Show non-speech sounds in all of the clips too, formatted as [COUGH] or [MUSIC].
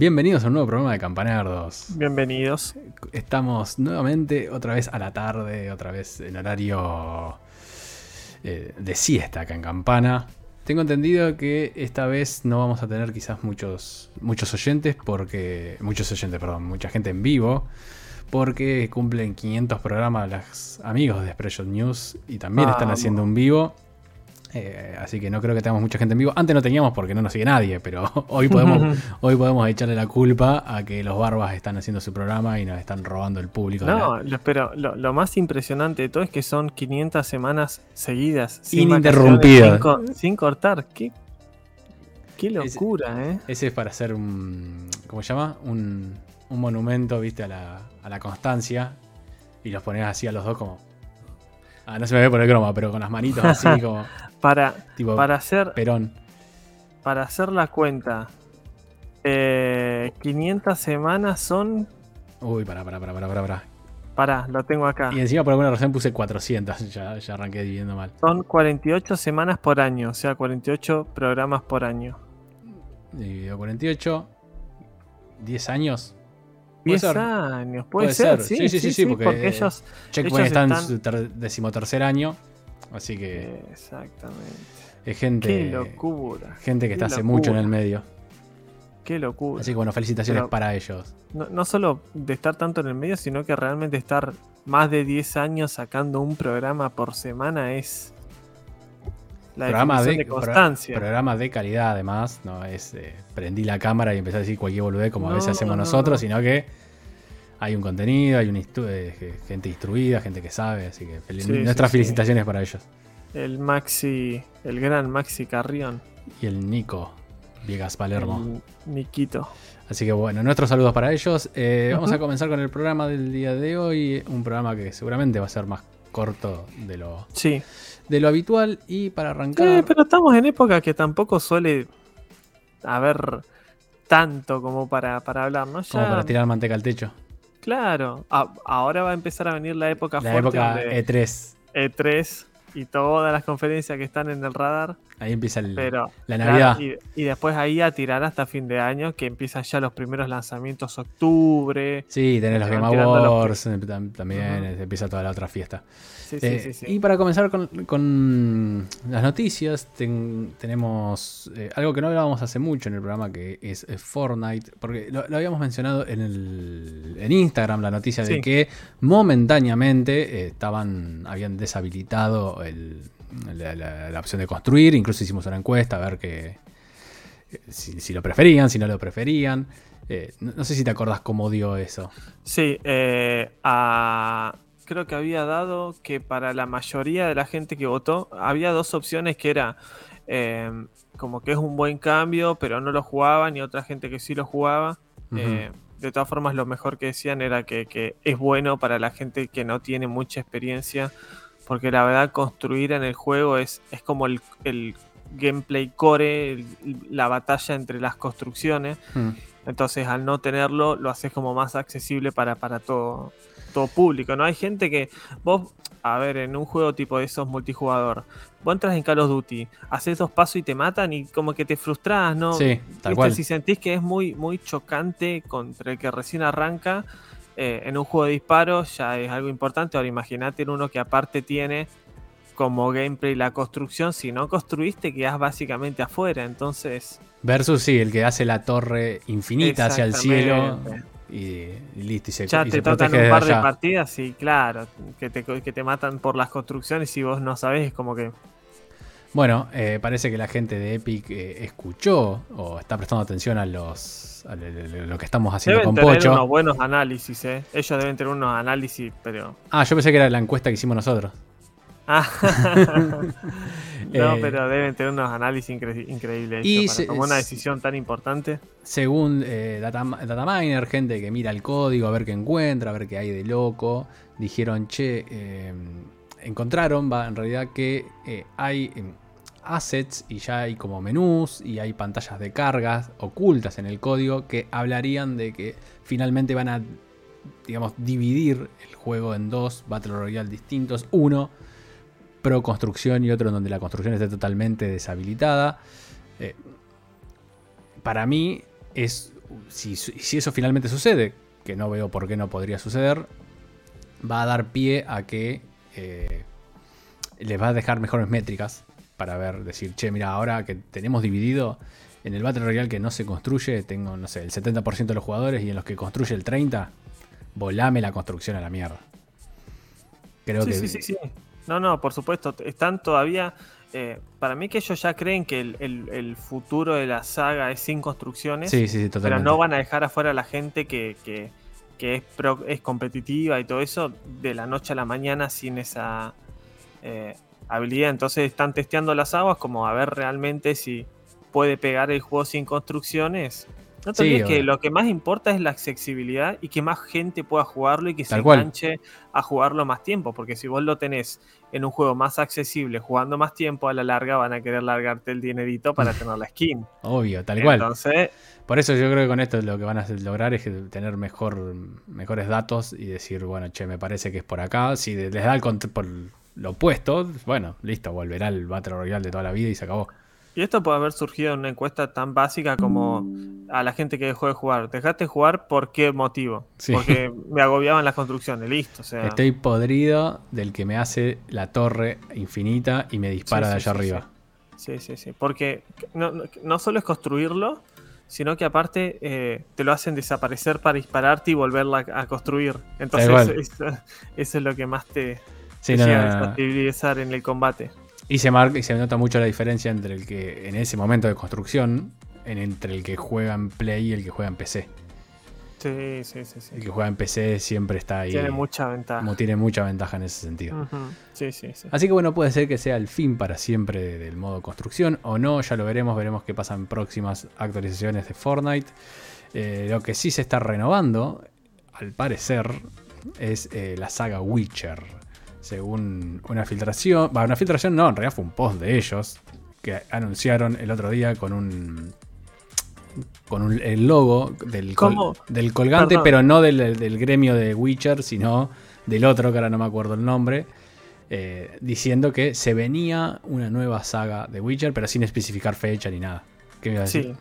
Bienvenidos a un nuevo programa de Campanardos. Bienvenidos. Estamos nuevamente otra vez a la tarde, otra vez en horario eh, de siesta acá en Campana. Tengo entendido que esta vez no vamos a tener quizás muchos, muchos oyentes, porque. Muchos oyentes, perdón, mucha gente en vivo, porque cumplen 500 programas los amigos de Expression News y también están haciendo un vivo. Eh, así que no creo que tengamos mucha gente en vivo. Antes no teníamos porque no nos sigue nadie, pero [LAUGHS] hoy podemos, [LAUGHS] hoy podemos echarle la culpa a que los barbas están haciendo su programa y nos están robando el público. la- No, pero lo, lo más impresionante de todo es que son 500 semanas seguidas. Ininterrumpidas. Sin, co- sin cortar. ¿Qué, qué locura, ¿eh? Ese es para hacer un. ¿Cómo se llama? Un, un monumento, viste, a la, a la constancia. Y los pones así a los dos como. Ah, no se me ve por el croma, pero con las manitos así [LAUGHS] como. Para, tipo para, hacer, Perón. para hacer la cuenta, eh, 500 semanas son. Uy, pará, pará, pará, pará, pará. pará. Lo tengo acá. Y encima por alguna razón puse 400. [LAUGHS] Ya, ya arranqué dividiendo mal. Son 48 semanas por año, o sea, 48 programas por año. Dividido 48. 10 años. Puede 10 ser. años, puede, Puede ser. ser. Sí, sí, sí, porque- porque, ellos. Checkpoint Ellos está en están- su ter- decimotercer año. Así que Exactamente. es gente. Qué locura. Gente que Qué está hace mucho en el medio. Qué locura. Así que bueno, felicitaciones Pero- para ellos. No, no solo de estar tanto en el medio, sino que realmente estar más de 10 años sacando un programa por semana es la programa de, de, constancia. pro- programa de calidad además, no es eh, prendí la cámara y empecé a decir cualquier boludez como a veces hacemos no, nosotros, no. sino que hay un contenido, hay una eh, gente instruida, gente que sabe, así que fel- Sí, nuestras sí, sí. felicitaciones para ellos. El Maxi, el gran Maxi Carrión, Y el Nico Viegas Palermo. el Niquito. Así que bueno, nuestros saludos para ellos. Eh, Vamos a comenzar con el programa del día de hoy, un programa que seguramente va a ser más corto de lo, Sí. de lo habitual y para arrancar... Eh, pero estamos en época que tampoco suele haber tanto como para, para hablar, ¿no? como para tirar manteca al techo. Claro, a- ahora va a empezar a venir la época La fuerte época donde E3. E3 y todas las conferencias que están en el radar, Ahí empieza el- pero la Navidad. y, y después ahí a tirar hasta fin de año, que empiezan ya los primeros lanzamientos octubre. Sí, tenés los Game los Awards, eh, tam- también eh, empieza toda la otra fiesta. Sí, sí, Eh, sí, sí. Y para comenzar con, con las noticias, ten- tenemos eh, algo que no hablábamos hace mucho en el programa, que es Fortnite, porque lo, lo habíamos mencionado en, el, en Instagram, la noticia de que momentáneamente eh, estaban, habían deshabilitado el- la, la- la opción de construir, incluso hicimos una encuesta a ver que, si, si lo preferían, si no lo preferían. Eh, no, no sé si te acordás cómo dio eso. Sí, eh, a- creo que había dado que para la mayoría de la gente que votó, había dos opciones que era eh, como que es un buen cambio, pero no lo jugaban, y otra gente que sí lo jugaba. De todas formas, lo mejor que decían era que, que es bueno para la gente que no tiene mucha experiencia, porque la verdad construir en el juego es, es como el, el gameplay core, el- la batalla entre las construcciones. Mm. Entonces, al no tenerlo, lo haces como más accesible para, para todo, todo público. No hay gente que. Vos, a ver, en un juego tipo de esos multijugador, vos entras en Call of Duty, haces dos pasos y te matan y como que te frustras, ¿no? Sí, tal ¿Viste? cual. Si sentís que es muy, muy chocante contra el que recién arranca, eh, en un juego de disparos ya es algo importante. Ahora imagínate en uno que aparte tiene como gameplay la construcción. Si no construiste, quedás básicamente afuera. Entonces. Versus sí, el que hace la torre infinita hacia el cielo y, y listo, y se, Ya y te se un par de allá. partidas y claro, que te, que te matan por las construcciones y vos no sabés, es como que... Bueno, eh, parece que la gente de Epic eh, escuchó o está prestando atención a los a lo- que estamos haciendo Deben con tener Pocho. unos buenos análisis, ¿eh? Ellos deben tener unos análisis, pero... Ah, yo pensé que era la encuesta que hicimos nosotros. Ah. [LAUGHS] no, Eh, pero deben tener unos análisis incre- increíbles y ellos se- para tomar una decisión tan importante. Según eh, data, Dataminer, gente que mira el código a ver qué encuentra, a ver qué hay de loco, dijeron, che, eh, encontraron, va, en realidad que eh, hay eh, assets y ya hay como menús y hay pantallas de cargas ocultas en el código que hablarían de que finalmente van a, digamos, dividir el juego en dos Battle Royale distintos. Uno pro construcción y otro en donde la construcción esté totalmente deshabilitada. Eh, para mí es si eso finalmente sucede, que no veo por qué no podría suceder, va a dar pie a que eh, les va a dejar mejores métricas para ver, decir, che, mira, ahora que tenemos dividido en el Battle Royale que no se construye, tengo, no sé, el 70% de los jugadores y en los que construye el 30%, volame la construcción a la mierda. Creo sí, que... Sí, sí, sí. No, no, por supuesto. Están todavía... Eh, para mí que ellos ya creen que el, futuro de la saga es sin construcciones. Sí, sí, totalmente. Pero no van a dejar afuera a la gente que, que, es, es competitiva y todo eso de la noche a la mañana sin esa eh, habilidad. Entonces están testeando las aguas como a ver realmente si puede pegar el juego sin construcciones no te que lo que más importa es la accesibilidad y que más gente pueda jugarlo y que se enganche a jugarlo más tiempo. Porque si vos lo tenés en un juego más accesible, jugando más tiempo, a la larga van a querer largarte el dinerito para tener la skin. Obvio, tal cual. Entonces. Por eso yo creo que con esto lo que van a lograr es tener mejor, mejores datos y decir, bueno, che, me parece que es por acá. Si les da el por lo opuesto, bueno, listo, volverá el Battle Royale de toda la vida y se acabó. Y esto puede haber surgido en una encuesta tan básica como a la gente que dejó de jugar. ¿Dejaste de jugar por qué motivo? Porque me agobiaban las construcciones, listo. Estoy podrido del que me hace la torre infinita y me dispara de allá arriba. Sí, sí, sí. Porque no, no, solo es construirlo, sino que aparte eh, te lo hacen desaparecer para dispararte y volverla a construir. Entonces, [LAUGHS] eso, es lo que más te, te llega a en el combate. Y se marca y se nota mucho la diferencia entre el que en ese momento de construcción, entre el que juega en Play y el que juega en PC. Sí, sí, sí, El que juega en PC siempre está ahí. Tiene mucha ventaja. Como tiene mucha ventaja en ese sentido. Sí, sí, sí. Así que bueno, puede ser que sea el fin para siempre del modo construcción o no, ya lo veremos, veremos qué pasa en próximas actualizaciones de Fortnite. Eh, lo que sí se está renovando, al parecer, es eh, la saga Witcher según una filtración. Va, una filtración no, en realidad fue un post de ellos que anunciaron el otro día con un. con el logo del, del colgante, pero no del, gremio de Witcher, sino del otro, que ahora no me acuerdo el nombre. Eh, diciendo que se venía una nueva saga de Witcher, pero sin especificar fecha ni nada. ¿Qué me iba a decir? Sí.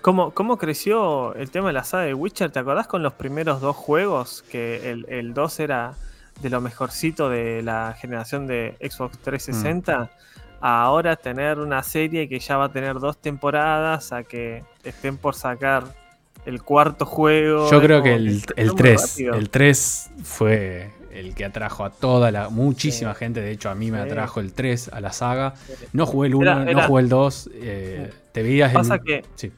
¿Cómo, ¿Cómo, creció el tema de la saga de Witcher? ¿Te acordás con los primeros dos juegos? Que el, el 2 era de lo mejorcito de la generación de Xbox 360 mm. ahora tener una serie que ya va a tener dos temporadas a que estén por sacar el cuarto juego. Yo creo que el, 3, el 3 fue el que atrajo a toda la muchísima gente, de hecho a mí me atrajo el 3 a la saga. No jugué el 1, no jugué el 2, eh, te veías Pasa que sí.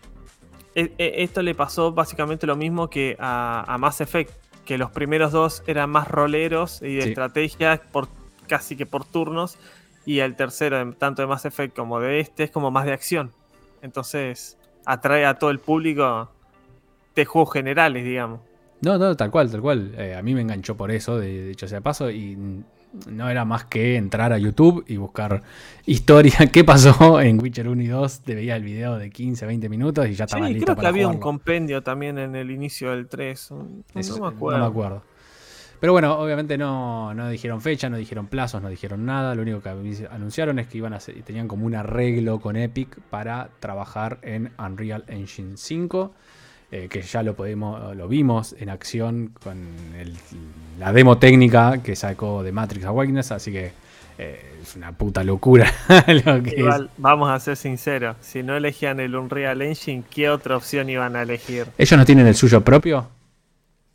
E, e, esto le pasó básicamente lo mismo que a, a Mass Effect que los primeros dos eran más roleros y de estrategia por, casi que por turnos. Y el tercero, tanto de Mass Effect como de este, es como más de acción. Entonces atrae a todo el público de juegos generales, digamos. No, no, tal cual, tal cual. Eh, a mí me enganchó por eso, de, de hecho sea paso, y no era más que entrar a YouTube y buscar historia, [LAUGHS] qué pasó en Witcher 1 y 2, te veía el video de 15, 20 minutos y ya estaba sí, creo que había un compendio también en el inicio del 3, no, me acuerdo. No me acuerdo. Pero bueno, obviamente no, no, dijeron fecha, no dijeron plazos, no dijeron nada. Lo único que anunciaron es que iban a tenían como un arreglo con Epic para trabajar en Unreal Engine 5. Eh, que ya lo, podemos, lo vimos en acción con la demo técnica que sacó de Matrix Awakeness, así que eh, es una puta locura. [LAUGHS] Igual, vamos a ser sinceros, si no elegían el Unreal Engine, ¿qué otra opción iban a elegir? ¿Ellos no tienen el suyo propio?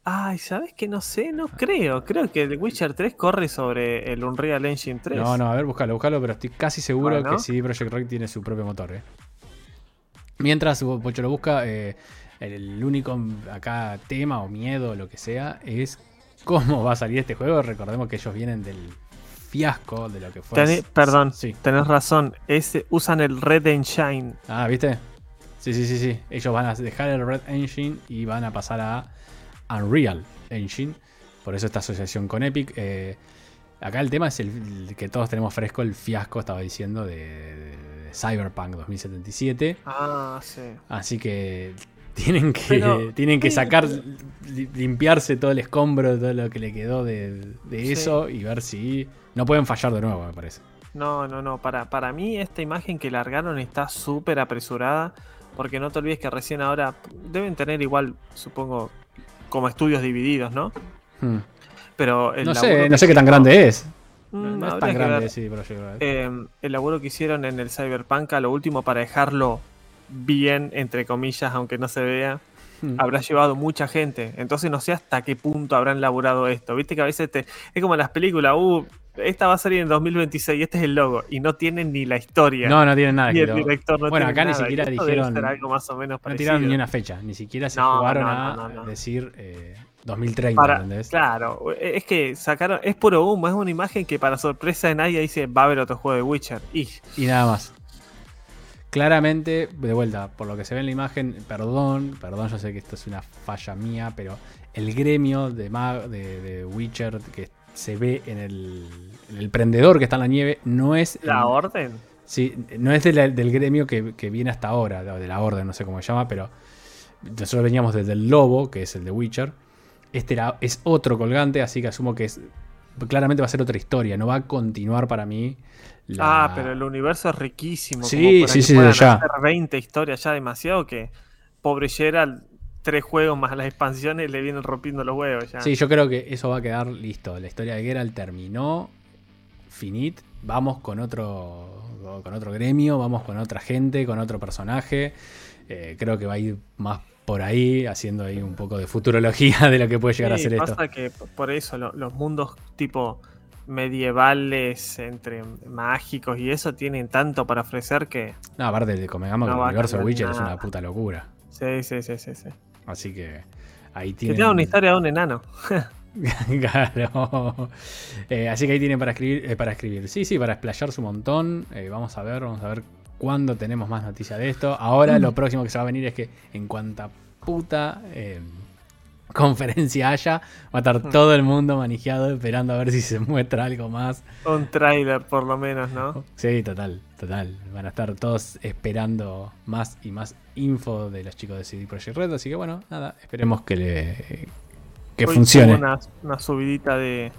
Ay, ¿sabes que No sé, no creo. Creo que el Witcher 3 corre sobre el Unreal Engine 3. No, no, a ver, búscalo, búscalo, pero estoy casi seguro que sí, Project Red tiene su propio motor. ¿eh? Mientras Pocho lo busca, eh, el único acá tema o miedo o lo que sea es cómo va a salir este juego. Recordemos que ellos vienen del fiasco de lo que fue. perdón, sí. tenés razón. usan el Red Engine. Ah, ¿viste? Sí, sí, sí, sí. Ellos van a dejar el Red Engine y van a pasar a Unreal Engine. Por eso esta asociación con Epic. Eh, acá el tema es el, que todos tenemos fresco el fiasco, estaba diciendo, de Cyberpunk 2077. Ah, sí. Así que [LAUGHS] tienen que, tienen que sacar, limpiarse todo el escombro, todo lo que le quedó de, eso y ver si no pueden fallar de nuevo, me parece. No, no, no. Para, para mí esta imagen que largaron está súper apresurada porque no te olvides que recién ahora deben tener igual, supongo, como estudios divididos, ¿no? Hmm. Pero el No sé, no sé qué tan grande es. Mm, No, no es tan grande, sí, Red. Eh, el laburo que hicieron en el Cyberpunk, a lo último para dejarlo bien, entre comillas, aunque no se vea, Hmm. habrá llevado mucha gente. Entonces no sé hasta qué punto habrán laburado esto. Viste que a veces te, es como en las películas, uh, esta va a salir en 2026 y este es el logo. Y no tienen ni la historia. No, no tienen nada y que el director no Bueno, acá ni nada, siquiera dijeron- algo más o menos No tiraron ni una fecha, ni siquiera se No, jugaron no, a decir eh, 2030, Para- ¿entendés? Claro, es que sacaron, es puro humo, es una imagen que para sorpresa de nadie dice va a haber otro juego de Witcher. Y Y nada más. Claramente, de vuelta, por lo que se ve en la imagen, perdón, perdón, yo sé que esto es una falla mía, pero el gremio de, mag- de, de Witcher que se ve en el, en el prendedor que está en la nieve no es, la el- orden. sí, no es de la- del gremio que, que viene hasta ahora, de la orden, no sé cómo se llama, pero nosotros veníamos desde el lobo, que es el de Witcher. Este era- es otro colgante, así que asumo que es claramente va a ser otra historia, no va a continuar para mí. La- Ah, pero el universo es riquísimo. Sí, como para sí, que sí, puedan ya. hacer 20 historias ya demasiado que pobre Gerald, tres juegos más las expansiones le vienen rompiendo los huevos ya. Sí, yo creo que eso va a quedar listo. La historia de Geralt terminó. Finit. Vamos con otro. Con otro gremio. Vamos con otra gente. Con otro personaje. Eh, creo que va a ir más por ahí. Haciendo ahí un poco de futurología [LAUGHS] de lo que puede llegar a ser esto. pasa que p- por eso lo- los mundos tipo medievales entre mágicos y eso tienen tanto para ofrecer que No, aparte de convengamos No que el universo de Witcher es una puta locura. sí, sí, sí, sí, sí. Así que ahí Que tienen. tenga una historia de un enano. [LAUGHS] claro. Eh, así que ahí tienen para escribir, eh, para escribir. Sí, sí, para explayarse un montón. Eh, vamos a ver, vamos a ver cuándo tenemos más noticias de esto. Ahora Mm. lo próximo que se va a venir es que en cuanta puta [LAUGHS] conferencia haya, va a estar todo el mundo manejado esperando a ver si se muestra algo más. un trailer por lo menos, ¿no? Sí, total, total. Van a estar todos esperando más y más info de los chicos de CD Projekt Red. Así que bueno, nada, esperemos que le que Hoy funcione. una subidita de,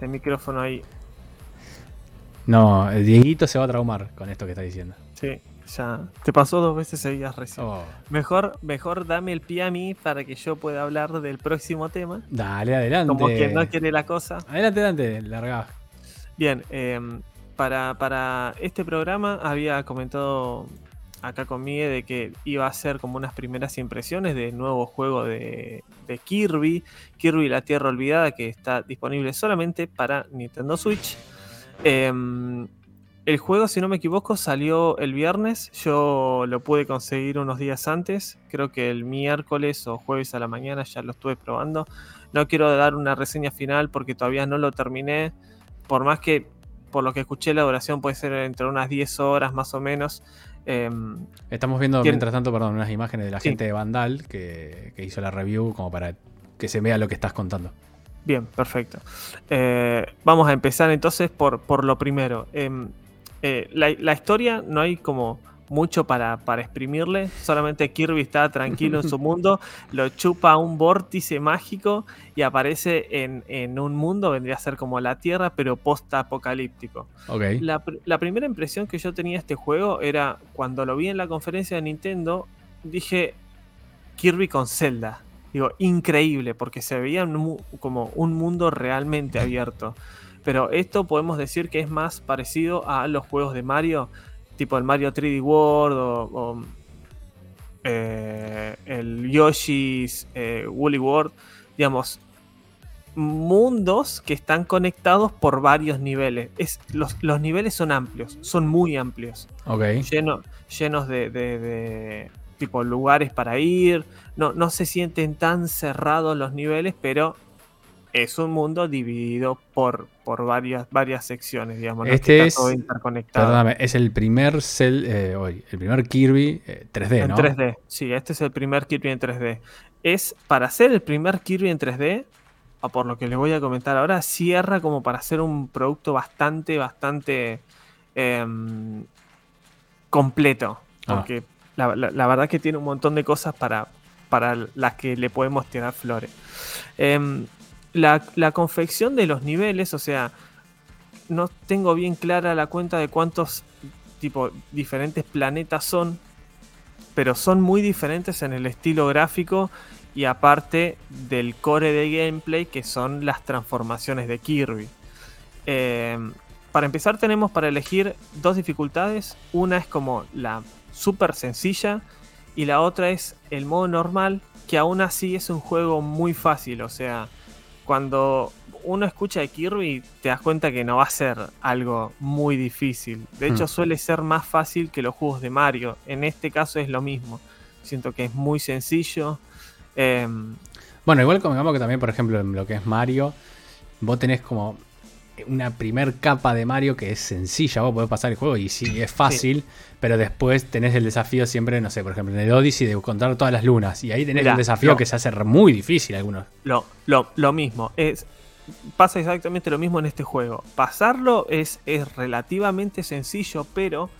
de micrófono ahí. No, el Dieguito se va a traumar con esto que está diciendo. Sí, ya. Te pasó dos veces seguidas recién. Oh, Mejor, mejor dame el pie a mí para que yo pueda hablar del próximo tema. dale, adelante. Como quien no quiere la cosa. Adelante, adelante, larga. Bien, eh, para, para este programa había comentado acá con Miguel de que iba a ser como unas primeras impresiones del nuevo juego de, de Kirby, Kirby la Tierra Olvidada, que está disponible solamente para Nintendo Switch. Em, el juego, si no me equivoco, salió el viernes. Yo lo pude conseguir unos días antes. Creo que el miércoles o jueves a la mañana ya lo estuve probando. No quiero dar una reseña final porque todavía no lo terminé. Por más que, por lo que escuché, la duración puede ser entre unas 10 horas más o menos. Em, Estamos viendo, mientras tanto, perdón, unas imágenes de la Sí. gente de Vandal que, que hizo la review como para que se vea lo que estás contando. Bien, perfecto. Eh, vamos a empezar entonces por, por lo primero. Em, eh, la, la historia no hay como mucho para, para exprimirle, solamente Kirby está tranquilo en su [LAUGHS] mundo, lo chupa un vórtice mágico y aparece en, en un mundo, vendría a ser como la Tierra, pero post-apocalíptico. Ok. La, la primera impresión que yo tenía de este juego era cuando lo vi en la conferencia de Nintendo, dije Kirby con Zelda. Digo, increíble, porque se veía un como un mundo realmente [LAUGHS] abierto. Pero esto podemos decir que es más parecido a los juegos de Mario, tipo el Mario 3D World o, o, eh, el Yoshi's eh, Woolly World. Digamos, mundos que están conectados por varios niveles. Es, los, los niveles son amplios, son muy amplios. Ok. Lleno, llenos de, de- de, tipo lugares para ir. No, no se sienten tan cerrados los niveles, pero es un mundo dividido por, por varias, varias secciones, digamos. Este es- todo interconectado. Perdóname, es el primer Cell, eh, hoy, el primer Kirby eh, 3D, En ¿no? 3D, sí, este es el primer Kirby en 3D. Es para hacer el primer Kirby en 3D, o por lo que les voy a comentar ahora, cierra como para hacer un producto bastante, bastante em, completo. Ah. Porque la, la- la verdad que tiene un montón de cosas para, para las que le podemos tirar flores. Em, la, confección de los niveles, o sea, no tengo bien clara la cuenta de cuántos tipo diferentes planetas son, pero son muy diferentes en el estilo gráfico y aparte del core de gameplay que son las transformaciones de Kirby. Eh, para empezar tenemos para elegir dos dificultades. Una es como la súper sencilla y la otra es el modo normal, que aún así es un juego muy fácil. O sea, cuando uno escucha de Kirby te das cuenta que no va a ser algo muy difícil. De hecho, hmm. suele ser más fácil que los juegos de Mario. En este caso es lo mismo. Siento que es muy sencillo. Em, bueno, igual como que también, por ejemplo, en lo que es Mario, vos tenés como una primer capa de Mario que es sencilla, vos podés pasar el juego y sí, es fácil, pero después tenés el desafío siempre, no sé, por ejemplo, en el Odyssey de encontrar todas las lunas, y ahí tenés el desafío que se hace muy difícil algunos. Lo, lo, lo mismo, es, pasa exactamente lo mismo en este juego. Pasarlo es, es relativamente sencillo, pero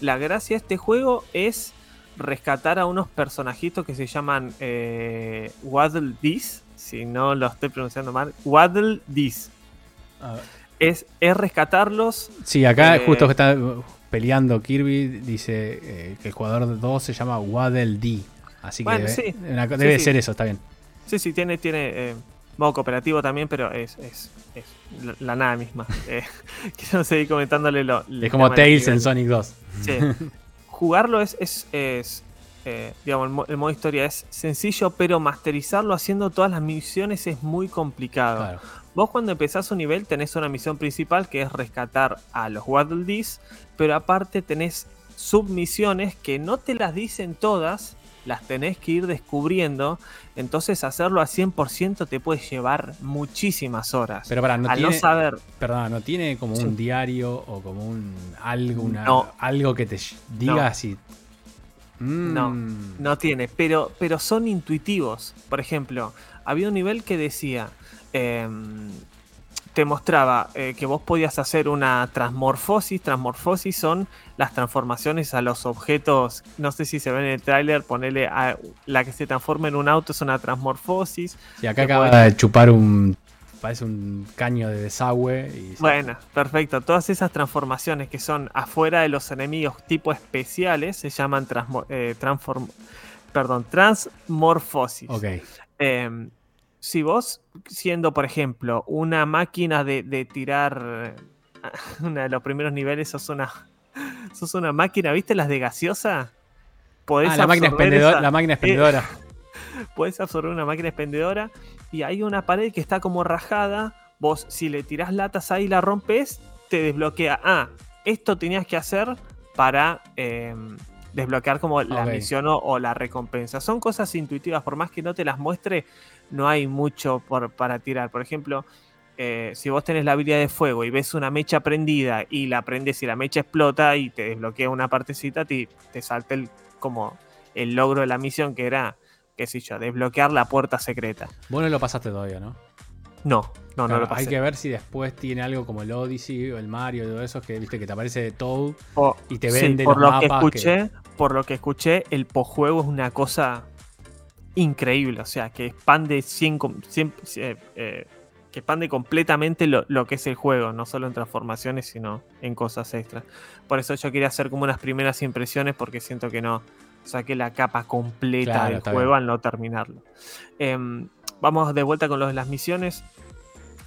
la gracia de este juego es rescatar a unos personajitos que se llaman eh, Waddle Dees, si no lo estoy pronunciando mal, Waddle Dees. Es, es, rescatarlos. Sí, acá eh, justo que está peleando Kirby, dice eh, que el jugador 2 se llama Waddle Dee. Así que debe, ser eso, está bien. Sí, sí, tiene, tiene eh, modo cooperativo también, pero es, es, es la, nada misma. [LAUGHS] eh, quiero seguir comentándole lo. Es como Tails en Sonic 2. Sí. [LAUGHS] Jugarlo es, es, es digamos, el, modo historia es sencillo, pero masterizarlo haciendo todas las misiones es muy complicado. Claro. Vos cuando empezás un nivel tenés una misión principal que es rescatar a los Waddle Dees, pero aparte tenés submisiones que no te las dicen todas, las tenés que ir descubriendo, entonces hacerlo a 100% te puede llevar muchísimas horas. Pero para, no tiene, saber... Perdón, ¿no tiene como un diario o como un algo, algo que te diga si... No, mm. no tiene, pero, pero son intuitivos. Por ejemplo, había un nivel que decía, Em, te mostraba eh, que vos podías hacer una transmorfosis. Transmorfosis son las transformaciones a los objetos. No sé si se ve en el tráiler, ponerle a la que se transforma en un auto es una transmorfosis. Y acá acaba de chupar un. Parece un caño de desagüe. Bueno, perfecto. Todas esas transformaciones que son afuera de los enemigos tipo especiales se llaman eh, transform, perdón, transmorfosis. Ok. Em, si vos, siendo por ejemplo una máquina de, tirar [LAUGHS] uno de los primeros niveles, sos una, [LAUGHS] sos una máquina, ¿viste las de gaseosa? Podés ah, la máquina, expendedora, la máquina expendedora. [LAUGHS] podés absorber una máquina expendedora y hay una pared que está como rajada. Vos, si le tirás latas ahí y la rompes, te desbloquea. Ah, esto tenías que hacer para em, desbloquear como la misión o, la recompensa. Son cosas intuitivas, por más que no te las muestre, no hay mucho por, para tirar. Por ejemplo, eh, si vos tenés la habilidad de fuego y ves una mecha prendida y la prendes y la mecha explota y te desbloquea una partecita, te, te salta el, como el logro de la misión que era, qué sé yo, desbloquear la puerta secreta. Vos no lo pasaste todavía, ¿no? No, no, no lo pasé. Hay que ver si después tiene algo como el Odyssey o el Mario y todo eso, que viste que te aparece de Toad y te vende por lo que escuché, Por lo que escuché, el posjuego es una cosa increíble. O sea, que expande 100, eh, eh, que expande completamente lo, que es el juego, no solo en transformaciones, sino en cosas extras. Por eso yo quería hacer como unas primeras impresiones, porque siento que no saqué la capa completa del juego al no terminarlo. Em, vamos de vuelta con los de las misiones.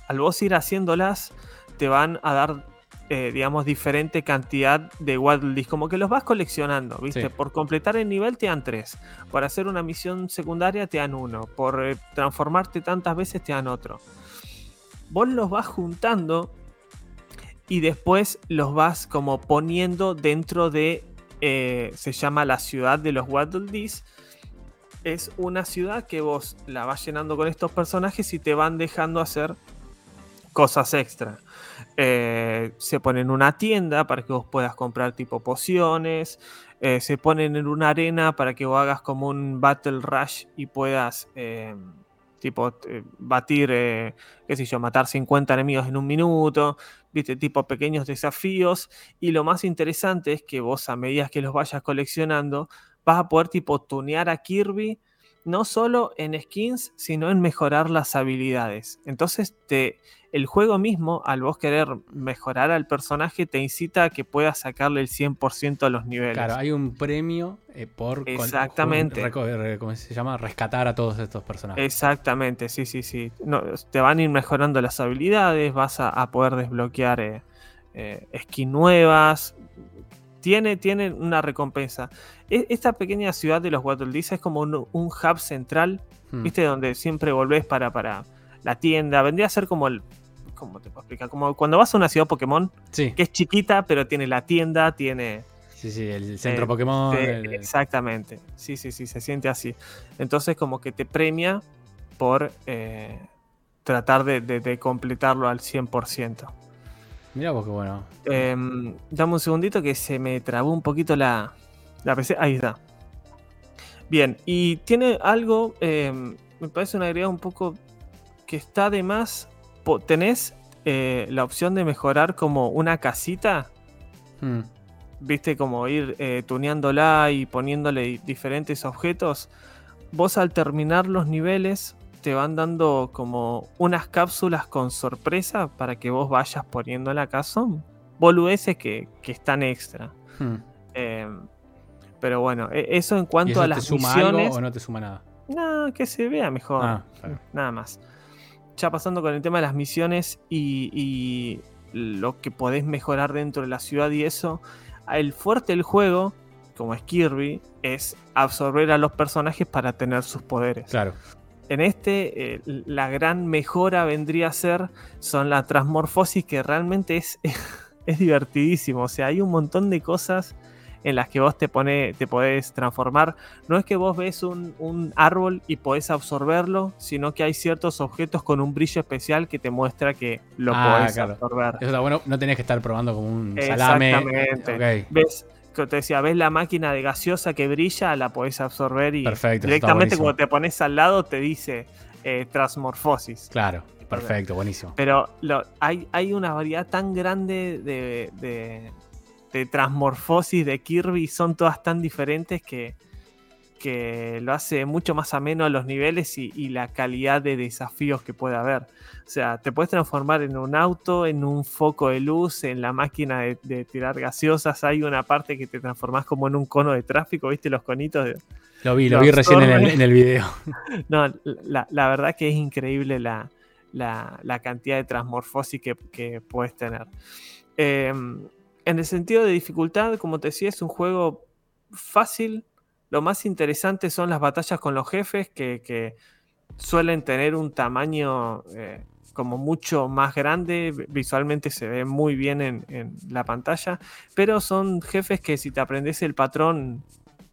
Al vos ir haciéndolas, te van a dar eh, digamos, diferente cantidad de Waddle Como que los vas coleccionando, ¿viste? Por completar el nivel te dan 3. Por hacer una misión secundaria te dan uno. Por eh, transformarte tantas veces te dan otro. Vos los vas juntando y después los vas como poniendo dentro de. Eh, se llama la ciudad de los Waddle Es una ciudad que vos la vas llenando con estos personajes y te van dejando hacer cosas extra. Eh, se ponen en una tienda para que vos puedas comprar tipo pociones. Eh, se ponen en una arena para que vos hagas como un Battle Rush y puedas eh, tipo batir, qué sé yo, matar 50 enemigos en un minuto. Viste, tipo pequeños desafíos. Y lo más interesante es que vos a medida que los vayas coleccionando, vas a poder tipo tunear a Kirby no solo en skins, sino en mejorar las habilidades. Entonces, te, el juego mismo, al vos querer mejorar al personaje, te incita a que puedas sacarle el 100% a los niveles. Claro, hay un premio eh, por Exactamente. con- ¿cómo se llama? Rescatar a todos estos personajes. Exactamente, sí, sí, sí. No, te van a ir mejorando las habilidades, vas a, a poder desbloquear eh, eh, skins nuevas. Tiene, tiene una recompensa. E- Esta pequeña ciudad de los Dees es como un, un hub central, Hmm. ¿viste? Donde siempre volvés para, para la tienda. Vendría a ser como el. ¿Cómo te puedo explicar? Como cuando vas a una ciudad Pokémon, Sí, que es chiquita, pero tiene la tienda, tiene. sí, sí, el centro Eh, Pokémon. el- exactamente. Sí, sí, sí, se siente así. Entonces, como que te premia por eh, tratar de, de- de completarlo al 100%. Mirá vos qué bueno. Em, dame un segundito que se me trabó un poquito la, la PC. Ahí está. Bien, y tiene algo, em, me parece un agregado un poco que está de más. Tenés eh, la opción de mejorar como una casita Hmm. viste, como ir eh, tuneándola y poniéndole di- diferentes objetos, vos al terminar los niveles te van dando como unas cápsulas con sorpresa para que vos vayas poniéndola acá. Son boludeces que, que están extra. Hmm. Eh, pero bueno, e- eso en ¿Y cuanto eso a te las suma misiones. algo o no te suma nada? No, que se vea mejor. Ah, claro. Nada más. Ya pasando con el tema de las misiones y, y lo que podés mejorar dentro de la ciudad y eso. El fuerte del juego, como es Kirby, es absorber a los personajes para tener sus poderes. Claro. En este, eh, la gran mejora vendría a ser son la transmorfosis, que realmente es, [LAUGHS] es divertidísimo. O sea, hay un montón de cosas en las que vos te, pone, te podés transformar. No es que vos ves un, un árbol y podés absorberlo, sino que hay ciertos objetos con un brillo especial que te muestra que lo Ah, podés claro. absorber. Eso está bueno. No tenés que estar probando como un salame. Exactamente. Ok. Ves, que te decía, ves la máquina de gaseosa que brilla, la podés absorber y Perfecto, directamente cuando te pones al lado te dice eh, transmorfosis. Claro. Perfecto, buenísimo. Pero lo- hay, hay una variedad tan grande de, de, de transmorfosis de Kirby, son todas tan diferentes que, que lo hace mucho más ameno a los niveles y, y la calidad de desafíos que puede haber. O sea, te puedes transformar en un auto, en un foco de luz, en la máquina de, de tirar gaseosas. Hay una parte que te transformás como en un cono de tráfico, ¿viste? Los conitos de, Lo vi, lo vi recién en el, absorbe. en el video. [LAUGHS] [LAUGHS] no, la, la verdad que es increíble la, la- la cantidad de transmorfosis que, que puedes tener. Eh, en el sentido de dificultad, como te decía, es un juego fácil. Lo más interesante son las batallas con los jefes que, que suelen tener un tamaño eh, como mucho más grande. Visualmente se ve muy bien en, en la pantalla. Pero son jefes que si te aprendes el patrón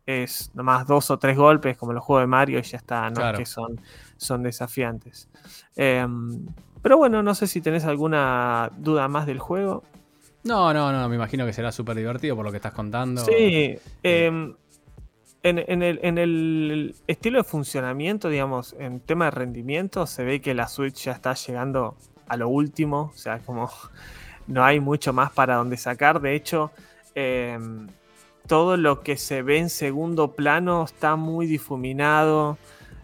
es nomás dos o tres golpes como los juegos de Mario y ya está. No Claro. es que son, son desafiantes. Em, pero bueno, no sé si tenés alguna duda más del juego. No, no, no. Me imagino que será súper divertido por lo que estás contando. Sí, em, en, en el, en el estilo de funcionamiento, digamos, en tema de rendimiento, se ve que la Switch ya está llegando a lo último, o sea, como [LAUGHS] no hay mucho más para donde sacar. De hecho, em, todo lo que se ve en segundo plano está muy difuminado.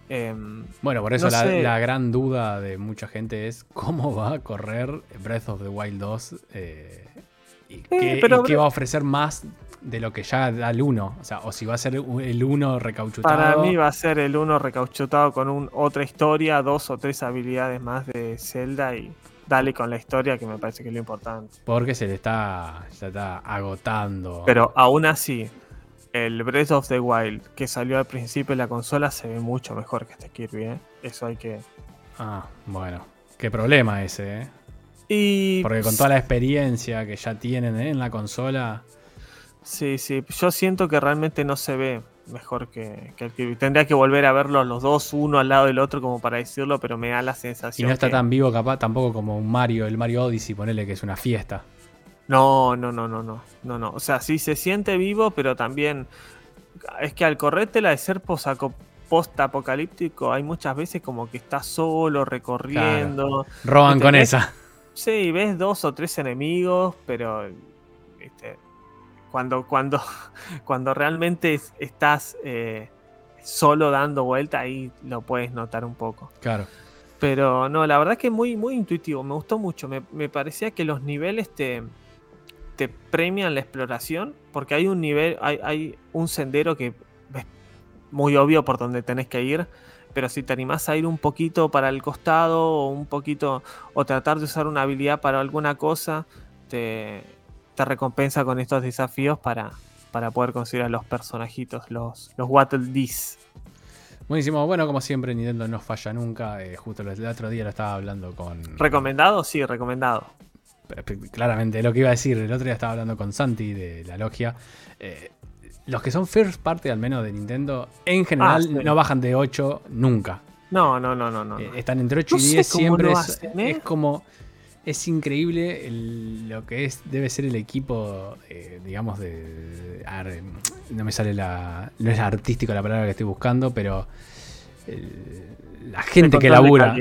em, Bueno, por eso No la, gran duda de mucha gente es cómo va a correr Breath of the Wild 2 eh, y, qué, pero y qué va a ofrecer más de lo que ya da el 1. O sea, o si va a ser el 1 recauchutado. Para mí va a ser el uno recauchutado con un, otra historia, dos o tres habilidades más de Zelda y dale con la historia que me parece que es lo importante. Porque se le está, se está agotando. Pero aún así, el Breath of the Wild que salió al principio de la consola se ve mucho mejor que este Kirby, ¿eh? Eso hay que... Ah, bueno. Qué problema ese, ¿eh? Y... Porque con toda la experiencia que ya tienen ¿eh? en la consola. Sí, sí, yo siento que realmente no se ve mejor que, que el Kirby. Tendría que volver a verlos los dos, uno al lado del otro como para decirlo, pero me da la Y sensación no está que- tan vivo capaz tampoco como un Mario, el Mario Odyssey, ponele que es una fiesta. No, no, no, no, no, no, no. O sea, sí se siente vivo, pero también es que al corrértela de ser posaco- post-apocalíptico, hay muchas veces como que está solo recorriendo. Roban con esa. Sí, ves dos o tres enemigos, pero viste, cuando, cuando, [LAUGHS] cuando realmente es- estás eh, solo dando vuelta, ahí lo puedes notar un poco. Claro. Pero no, la verdad es que muy, muy intuitivo, me gustó mucho. Me, me parecía que los niveles te, te premian la exploración, porque hay un nivel, hay, hay un sendero que es muy obvio por donde tenés que ir, pero si te animás a ir un poquito para el costado o un poquito, o tratar de usar una habilidad para alguna cosa, te, te recompensa con estos desafíos para, para poder conseguir a los personajitos, los, los Wattle Dees. Buenísimo. Bueno, como siempre, Nintendo no falla nunca. Eh, justo el otro día lo estaba hablando con. ¿Recomendado? Sí, recomendado. Claramente, lo que iba a decir. El otro día estaba hablando con Santi de la logia. Eh, los que son first party, al menos de Nintendo, en general Ah, sí. no bajan de 8 nunca. No, no, no, no, no. Eh, están entre 8 No y sé 10 cómo siempre. hacen, ¿eh? es como. Es increíble el- lo que es debe ser el equipo, eh, digamos, de. ar- no me sale la. No es artístico la palabra que estoy buscando, pero. eh, la gente que labura.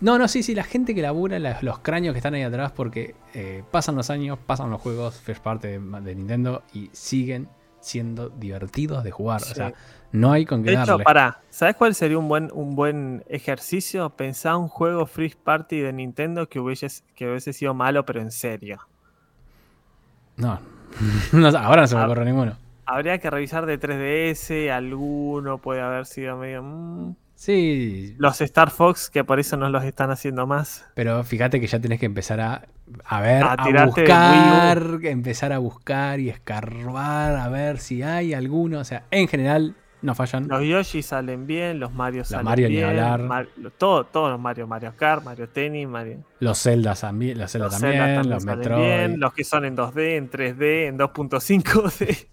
No, no, sí, sí, la gente que labura, la- los cráneos que están ahí atrás, porque eh, pasan los años, pasan los juegos first party de, de Nintendo y siguen siendo divertidos de jugar. O sea, no hay con qué De hecho, darle. pará, ¿sabes cuál sería un buen, un buen ejercicio? Pensar un juego free party de Nintendo que hubiese, que hubiese sido malo, pero en serio. No, [LAUGHS] ahora no se me Ah. ocurre ninguno. Habría que revisar de 3DS, alguno puede haber sido medio... mm. Sí, Los Star Fox, que por eso no los están haciendo más. pero fíjate que ya tenés que empezar a, a ver, A buscar, empezar a buscar y escarbar, a ver si hay alguno. O sea, en general, no fallan. Los Yoshi salen bien, los Mario salen Mario ni bien. hablar. Mar- lo- todo, todos los Mario, Mario Kart, Mario Tennis, Mario... Los Zelda también, los Zelda Los también, Zelda también los Metroid. bien, los que son en 2D, en 3D, en 2.5D.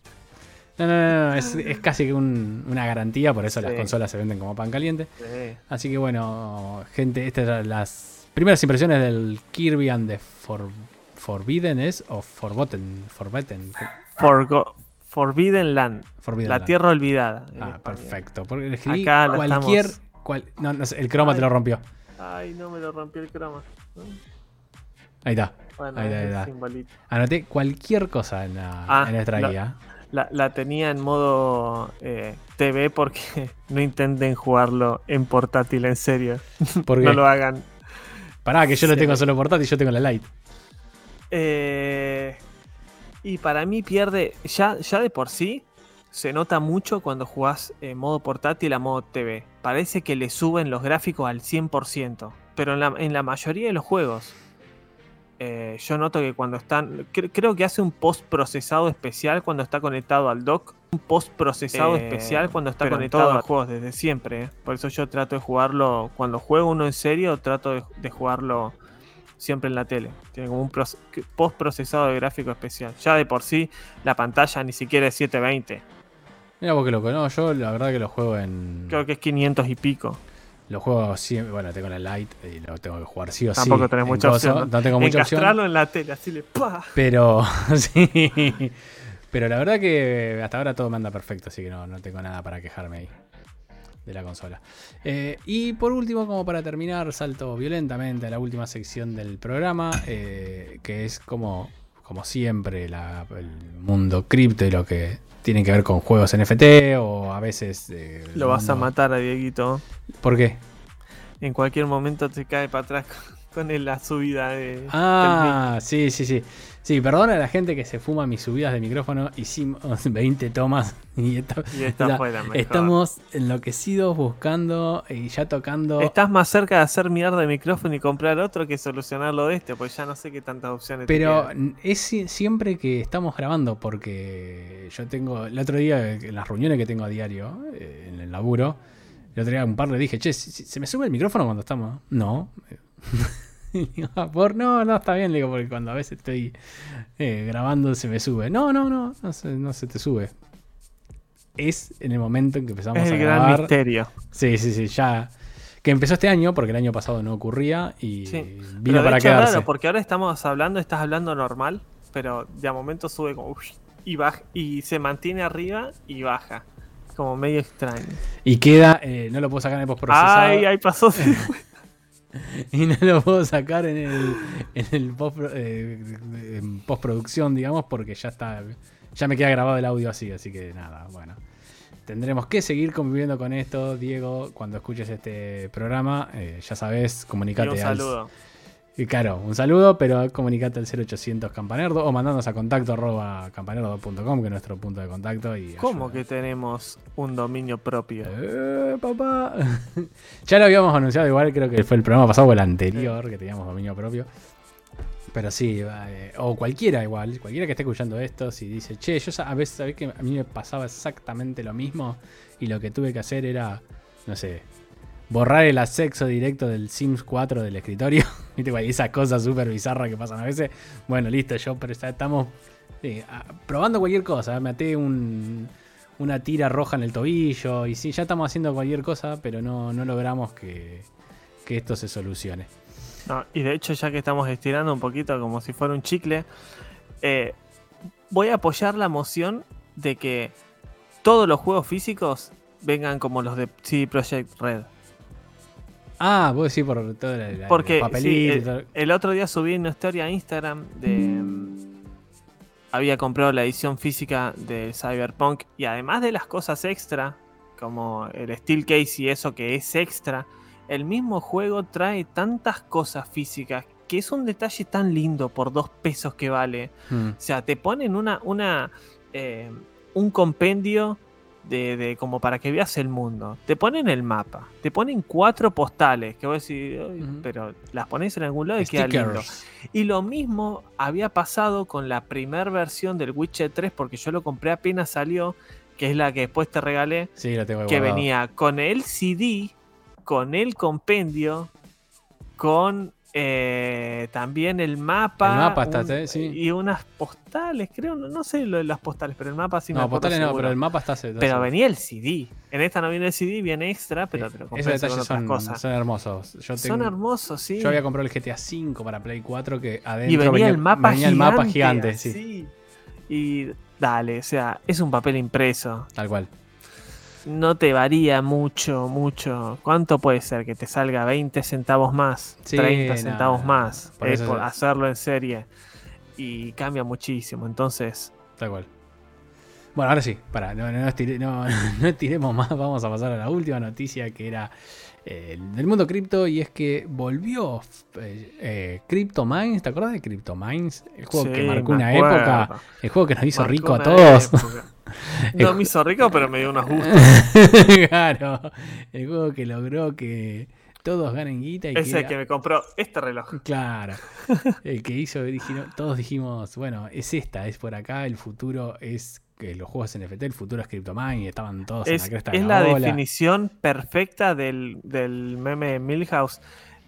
No, no, no, no, es, es casi que un- una garantía, por eso las consolas se venden como pan caliente. Sí. Así que bueno, gente, estas eran las primeras impresiones del Kirby and the For- Forbidden, ¿es? O Forgotten, Forbidden. Forgo- Forbidden Land, Forbidden la Land. tierra olvidada. Ah, perfecto. Porque escribí Acá cualquier. cual- no, no sé, el croma te lo rompió. Ay, no me lo rompió el croma. Ahí está. Bueno, Ahí está, es ahí está. Anoté cualquier cosa en, la, Ah, en nuestra lo- guía. La, la tenía en modo eh, TV porque [LAUGHS] no intenten jugarlo en portátil, en serio. [LAUGHS] No lo hagan. pará, que yo lo Sí. tengo solo portátil, yo tengo la Lite. Eh, y para mí pierde, ya, ya de por sí, se nota mucho cuando jugás en modo portátil a modo TV. Parece que le suben los gráficos al 100%, pero en la, en la mayoría de los juegos. Eh, yo noto que cuando están, cre- creo que hace un post procesado especial cuando está conectado al dock. Un post procesado Eh, especial cuando está conectado a los juegos desde siempre. eh. Por eso yo trato de jugarlo, cuando juego uno en serio, trato de, de jugarlo siempre en la tele. Tiene como un post procesado de gráfico especial. Ya de por sí la pantalla ni siquiera es 720. Mira vos que loco, no, yo la verdad que lo juego en. Creo que es 500 y pico. Lo juego siempre, bueno, tengo la Lite y lo tengo que jugar sí o sí. Tampoco tenés en mucha opción. No tengo mucha opción. Encastrarlo en la tele, así le pa. Pero, [LAUGHS] sí. Pero la verdad que hasta ahora todo me anda perfecto, así que no, no tengo nada para quejarme ahí de la consola. Eh, y por último, como para terminar, salto violentamente a la última sección del programa, eh, que es como, como siempre la- el mundo cripto y lo que tiene que ver con juegos NFT o a veces... eh, Lo vas a matar a Dieguito. ¿Por qué? En cualquier momento te cae para atrás [LAUGHS] con con la subida de. Ah, sí, sí, sí. Sí, perdona a la gente que se fuma mis subidas de micrófono. Hicimos [LAUGHS] 20 tomas y, esta-. Y esta o sea, fue la mejor. estamos enloquecidos buscando y ya tocando. Estás más cerca de hacer mierda de micrófono y comprar otro que solucionarlo de este, pues ya no sé qué tantas opciones Pero es si- siempre que estamos grabando, porque yo tengo, el otro día, en las reuniones que tengo a diario, eh, en el laburo, el otro día a un par le dije, che, ¿se se me sube el micrófono cuando estamos? No. [LAUGHS] "Ah, por no, no, está bien, le digo, porque cuando a veces estoy eh, grabando se me sube. No, no, no, no se, no se te sube. Es en el momento en que empezamos Es a el gran grabar. misterio. Sí, sí, sí, ya. Que empezó este año, porque el año pasado no ocurría y Sí. vino Pero de para hecho quedarse. raro, porque ahora estamos hablando, estás hablando normal, pero de a momento sube como uy, y baja y se mantiene arriba y baja. Como medio extraño. Y queda, eh, no lo puedo sacar en el postprocesado. Ay, ahí pasó. [LAUGHS] [LAUGHS] Y no lo puedo sacar en el, en el post, eh, en postproducción, digamos, porque ya está. Ya me queda grabado el audio así, así que nada, bueno. tendremos que seguir conviviendo con esto. Diego, cuando escuches este programa, eh, ya sabes, comunicate. Y un saludo. Y claro, un saludo, pero comunicate al 0800 Campanerdo o mandanos a contacto arroba campanerdo.com, que es nuestro punto de contacto. Y ¿Cómo que tenemos un dominio propio? Eh, papá. [LAUGHS] ya lo habíamos anunciado, igual creo que fue el programa pasado o el anterior, que teníamos dominio propio. Pero sí, eh, o cualquiera igual, cualquiera que esté escuchando esto, si dice, che, yo a veces sabés que a mí me pasaba exactamente lo mismo y lo que tuve que hacer era, no sé, borrar el acceso directo del Sims 4 del escritorio. [LAUGHS] Viste, esas cosas súper bizarras que pasan a veces. Bueno, listo, yo pero estamos probando cualquier cosa. Me até una tira roja en el tobillo y sí, ya estamos haciendo cualquier cosa, pero no, no logramos que, que esto se solucione. No, y de hecho, ya que estamos estirando un poquito como si fuera un chicle, eh, voy a apoyar la moción de que todos los juegos físicos vengan como los de CD Projekt Red. Ah, vos decís por todo el, Porque el, otro día subí una historia a Instagram de. Había comprado la edición física de Cyberpunk y además de las cosas extra, como el Steel Case y eso que es extra, el mismo juego trae tantas cosas físicas que es un detalle tan lindo por dos pesos que vale. Hmm. O sea, te ponen una, una eh, un compendio de, como para que veas el mundo. Te ponen el mapa, te ponen cuatro postales, que vos decís, pero las pones en algún lado y queda lindo. Y lo mismo había pasado con la primera versión del Witcher 3, porque yo lo compré apenas salió, que es la que después te regalé, que venía con el CD, con el compendio, con eh, también el mapa. El mapa está, sí. Y unas postales, creo, no, sé lo de las postales, pero el mapa sí no, postales no, pero el mapa está. pero venía el CD. En esta no viene el CD, viene extra, pero te lo compré Esos son, cosas. son hermosos. son hermosos, sí. Yo había comprado el GTA V para Play 4 que adentro y venía, el mapa venía gigante, el mapa gigante, sí. Y dale, o sea, es un papel impreso. Tal cual no te varía mucho, mucho. ¿Cuánto puede ser que te salga 20 centavos más? 30 centavos más. Por, por hacerlo en serie. Y cambia muchísimo. Entonces. Tal cual. Bueno, ahora sí, para, no, [LAUGHS] no, estiremos más, vamos a pasar a la última noticia que era eh, del mundo cripto y es que volvió eh, eh Crypto Mines, ¿te acuerdas de Crypto Mines? El juego que marcó una época, el juego que nos hizo rico a todos. [LAUGHS] No me hizo rico, pero me dio unos gustos. [LAUGHS] claro, el juego que logró que todos ganen guita. Y Ese que, me compró este reloj. Claro, el que hizo, todos dijimos, bueno, es esta, es por acá, el futuro es que los juegos NFT, el futuro es CryptoMine y estaban todos en la cresta Es la, definición perfecta del, del meme Milhouse.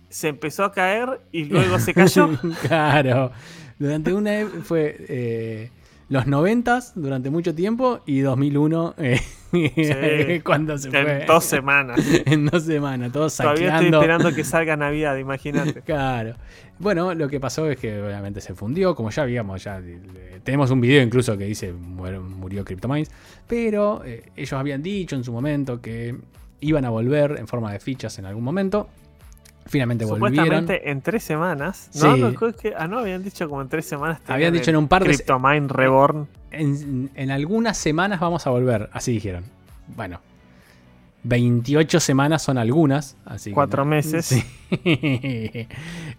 Se empezó a caer y luego se cayó. [LAUGHS] claro, durante una e, fue... Eh, los 90 durante mucho tiempo y 2001 eh, [LAUGHS] cuando se fue. [LAUGHS] En dos semanas. en dos semanas, todos saqueando. Todavía estoy esperando que [LAUGHS] salga Navidad, imagínate. claro. Bueno, lo que pasó es que obviamente se fundió, como ya habíamos, ya tenemos un video incluso que dice murió CryptoMines, pero eh, ellos habían dicho en su momento que iban a volver en forma de fichas en algún momento. Finalmente volvieron. en tres semanas. No, no, que, ah, no, habían dicho como en tres semanas. Habían dicho en un par de. Cryptomine Reborn. En, en, algunas semanas vamos a volver, así dijeron. Bueno, 28 semanas son algunas. Así Cuatro meses. Sí. [LAUGHS]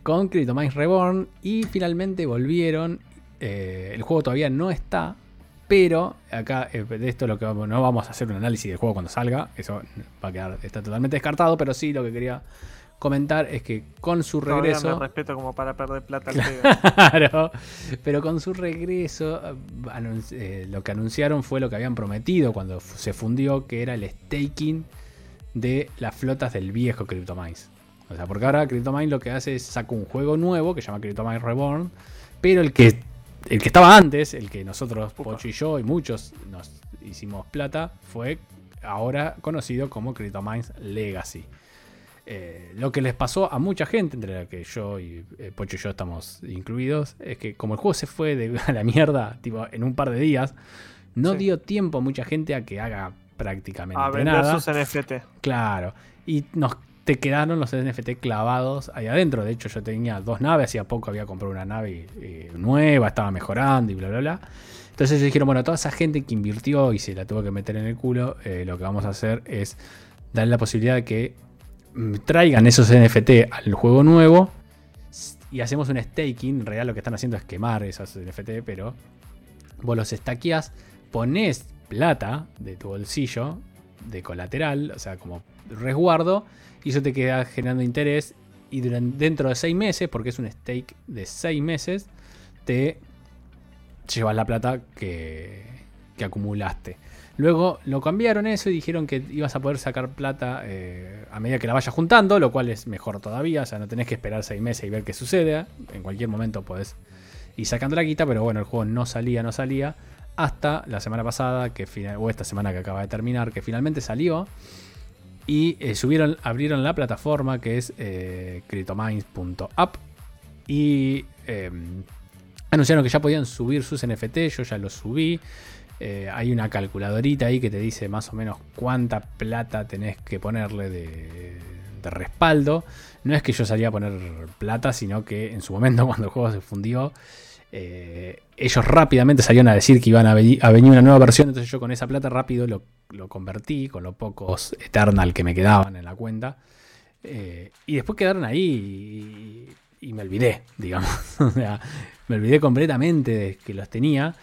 Con Cryptomine Reborn. Y finalmente volvieron. Eh, el juego todavía no está. Pero acá eh, de esto lo que vamos, no vamos a hacer un análisis del juego cuando salga. Eso va a quedar, está totalmente descartado. Pero sí lo que quería comentar es que con su regreso. Me respeto como para perder plata [LAUGHS] Claro, pero con su regreso, eh, lo que anunciaron fue lo que habían prometido cuando se fundió, que era el staking de las flotas del viejo CryptoMines. O sea, porque ahora CryptoMines lo que hace es saca un juego nuevo que se llama CryptoMines Reborn, pero el que, el que estaba antes, el que nosotros, Pocho y yo y muchos nos hicimos plata, fue ahora conocido como CryptoMines Legacy. Eh, lo que les pasó a mucha gente, entre la que yo y eh, Pocho y yo estamos incluidos, es que como el juego se fue de [LAUGHS] a la mierda tipo, en un par de días, no dio tiempo a mucha gente a que haga prácticamente a vender nada. sus NFT. Claro. Y nos te quedaron los NFT clavados ahí adentro. De hecho, yo tenía dos naves, hacía poco había comprado una nave eh, nueva, estaba mejorando y bla, bla, bla. Entonces ellos dijeron, bueno, toda esa gente que invirtió y se la tuvo que meter en el culo, eh, lo que vamos a hacer es darle la posibilidad de que traigan esos NFT al juego nuevo y hacemos un staking. En realidad lo que están haciendo es quemar esos NFT, pero vos los stackeás, pones plata de tu bolsillo de colateral, o sea, como resguardo, y eso te queda generando interés. Y dentro de seis meses, porque es un stake de seis meses, te llevas la plata que, que acumulaste. Luego lo cambiaron eso y dijeron que ibas a poder sacar plata eh, a medida que la vayas juntando, lo cual es mejor todavía. O sea, no tenés que esperar seis meses y ver qué sucede. En cualquier momento podés ir sacando la quita, pero bueno, el juego no salía, no salía. Hasta la semana pasada, que, o esta semana que acaba de terminar, que finalmente salió. Y eh, subieron, abrieron la plataforma que es eh. Y em, anunciaron que ya podían subir sus NFT. Yo ya los subí. Eh, hay una calculadorita ahí que te dice más o menos cuánta plata tenés que ponerle de, respaldo. No es que yo salía a poner plata, sino que en su momento [LAUGHS] cuando el juego se fundió, eh, ellos rápidamente salieron a decir que iban a, venir una nueva versión. Entonces yo con esa plata rápido lo, convertí, con los pocos Eternal que me quedaban en la cuenta. Eh, y después quedaron ahí y, y me olvidé, [LAUGHS] digamos. o sea, me olvidé completamente de que los tenía.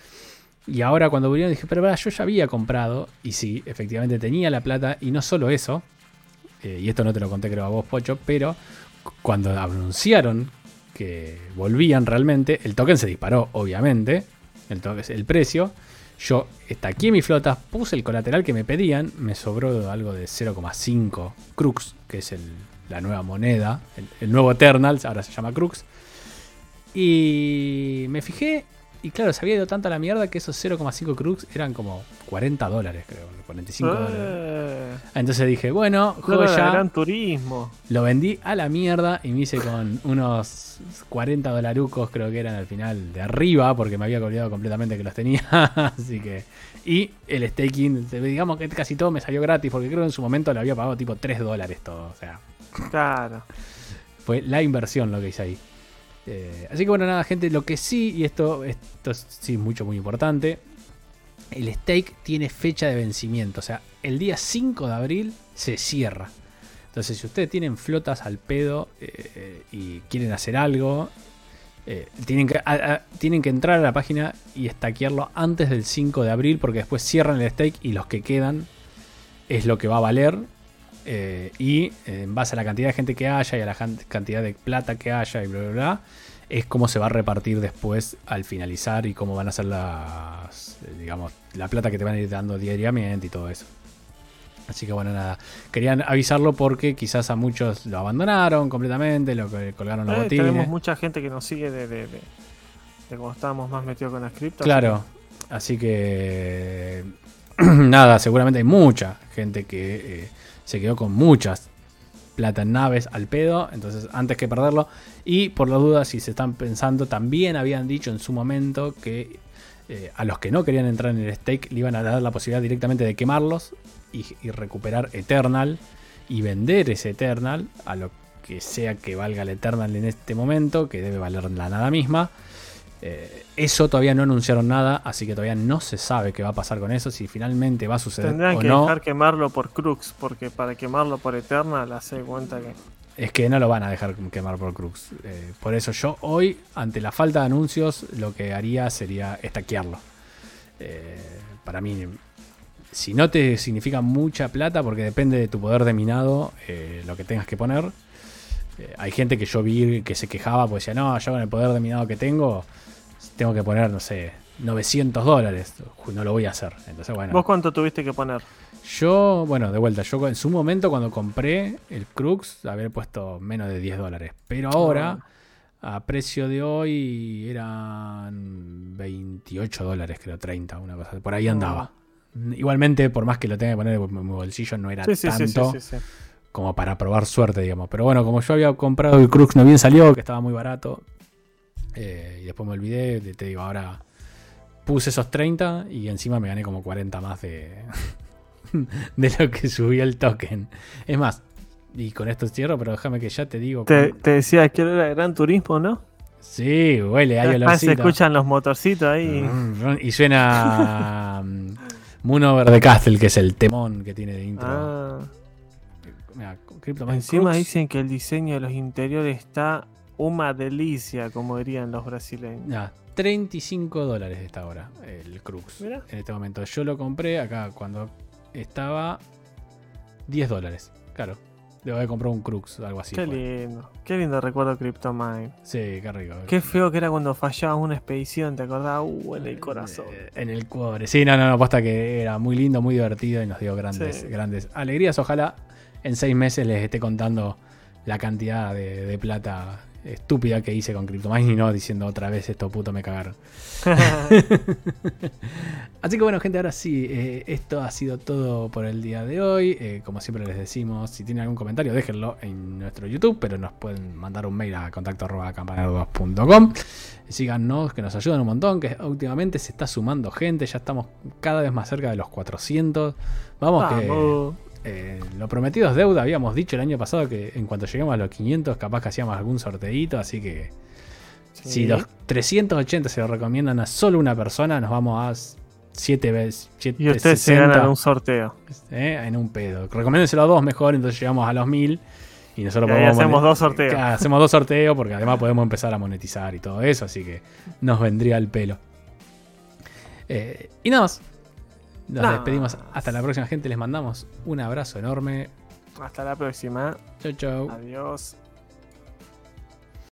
Y ahora cuando volvieron dije, pero yo ya había comprado. Y sí, efectivamente tenía la plata. Y no solo eso. Eh, y esto no te lo conté creo a vos, Pocho. Pero cuando anunciaron que volvían realmente, el token se disparó, obviamente. El, el precio. Yo estaqué mi flota, puse el colateral que me pedían. Me sobró algo de 0,5 Crux, que es la nueva moneda. El, el nuevo Eternals, ahora se llama Crux. Y me fijé y claro, se había ido tanto a la mierda que esos 0,5 crux eran como 40 dólares, creo. 45 eh. dólares. Entonces dije, bueno, joya. Gran turismo. Lo vendí a la mierda y me hice con unos 40 dolarucos, creo que eran al final de arriba, porque me había olvidado completamente que los tenía. [LAUGHS] Así que. Y el staking, digamos que casi todo me salió gratis, porque creo que en su momento le había pagado tipo 3 dólares todo. O sea. Claro. Fue la inversión lo que hice ahí. Eh, así que bueno, nada, gente, lo que sí, y esto, esto sí es mucho, muy importante, el stake tiene fecha de vencimiento, o sea, el día 5 de abril se cierra. Entonces, si ustedes tienen flotas al pedo eh, y quieren hacer algo, eh, tienen, que, tienen que entrar a la página y stackearlo antes del 5 de abril, porque después cierran el stake y los que quedan es lo que va a valer eh, y en base a la cantidad de gente que haya y a la cantidad de plata que haya y bla, bla, bla, es cómo se va a repartir después al finalizar y cómo van a ser las, eh, digamos, la plata que te van a ir dando diariamente y todo eso. Así que bueno, nada, querían avisarlo porque quizás a muchos lo abandonaron completamente, lo colgaron los eh, botines. Tenemos mucha gente que nos sigue de, de, cuando estábamos más metidos con las cripto. Claro, así que [CLEARS THROAT] nada, seguramente hay mucha gente que se quedó con muchas plata en naves al pedo, entonces antes que perderlo. Y por la duda, si se están pensando, también habían dicho en su momento que eh, a los que no querían entrar en el stake le iban a dar la posibilidad directamente de quemarlos y, recuperar Eternal y vender ese Eternal a lo que sea que valga el Eternal en este momento, que debe valer la nada misma. Eh, eso todavía no anunciaron nada, así que todavía no se sabe qué va a pasar con eso, si finalmente va a suceder Tendrán o que dejar quemarlo por Crux, porque para quemarlo por Eternal hace cuenta que... Es que no lo van a dejar quemar por Crux. Eh, por eso yo hoy, ante la falta de anuncios, lo que haría sería estaquearlo. Eh, para mí, si no te significa mucha plata, porque depende de tu poder de minado, lo que tengas que poner. hay gente que yo vi que se quejaba, pues decía, no, yo con el poder de minado que tengo tengo que poner, no sé, 900 dólares. No lo voy a hacer. Entonces, bueno. ¿Vos cuánto tuviste que poner? Yo, bueno, de vuelta, yo en su momento cuando compré el Crux, había puesto menos de 10 dólares. Pero ahora, ah. a precio de hoy, eran 28 dólares, creo, 30, una cosa. Por ahí andaba. Ah. Igualmente, por más que lo tenga que poner en mi bolsillo, no era tanto como para probar suerte, digamos. Pero bueno, como yo había comprado el Crux, no bien salió, que estaba muy barato, eh, y después me olvidé, te digo, ahora puse esos 30 y encima me gané como 40 más de, [LAUGHS] de lo que subió el token. Es más, y con esto cierro, pero déjame que ya te digo. Te, decía que era Gran Turismo, ¿no? Sí, huele, hay Después se olorcito. escuchan los motorcitos ahí. Mm, Y suena mm, Moon Over the Castle, que es el temón que tiene de intro. Ah. Mira, Encima Crux. dicen que el diseño de los interiores está una delicia, como dirían los brasileños. Nah, 35 dólares está ahora el Crux. Mirá. En este momento. Yo lo compré acá cuando estaba 10 dólares. Claro. Debo haber comprado un Crux, algo así. Qué fue. lindo. Qué lindo recuerdo Cryptomine. Sí, qué rico. Qué feo que era cuando fallaba una expedición, ¿te acordás? Uh, en el corazón. Eh, En el cuore. Sí, no, no, no, posta que era muy lindo, muy divertido y nos dio grandes, Sí. grandes alegrías. Ojalá en seis meses les esté contando la cantidad de, de plata estúpida que hice con CryptoMine y no diciendo otra vez esto puto me cagaron. [LAUGHS] Así que bueno, gente, ahora sí, eh, esto ha sido todo por el día de hoy. Eh, como siempre les decimos, si tienen algún comentario, déjenlo en nuestro YouTube, pero nos pueden mandar un mail a contacto arroba campanar2.com. Síganos, que nos ayudan un montón, que últimamente se está sumando gente, ya estamos cada vez más cerca de los 400. Vamos, que Vamos. Eh, lo prometido es deuda, habíamos dicho el año pasado que en cuanto lleguemos a los 500 capaz que hacíamos algún sorteito, así que Sí. si los 380 se lo recomiendan a solo una persona, nos vamos a 7 veces. Y ustedes se ganan un sorteo. ¿eh? en un pedo. Recomiéndenselo a dos mejor, entonces llegamos a los 1000 y nosotros Y podemos hacemos dos sorteos. Hacemos dos sorteos porque además podemos empezar a monetizar y todo eso, así que nos vendría el pelo. Eh, y nada más. Nos despedimos. Hasta la próxima, gente. Les mandamos un abrazo enorme. Hasta la próxima. Chau, chau. Adiós.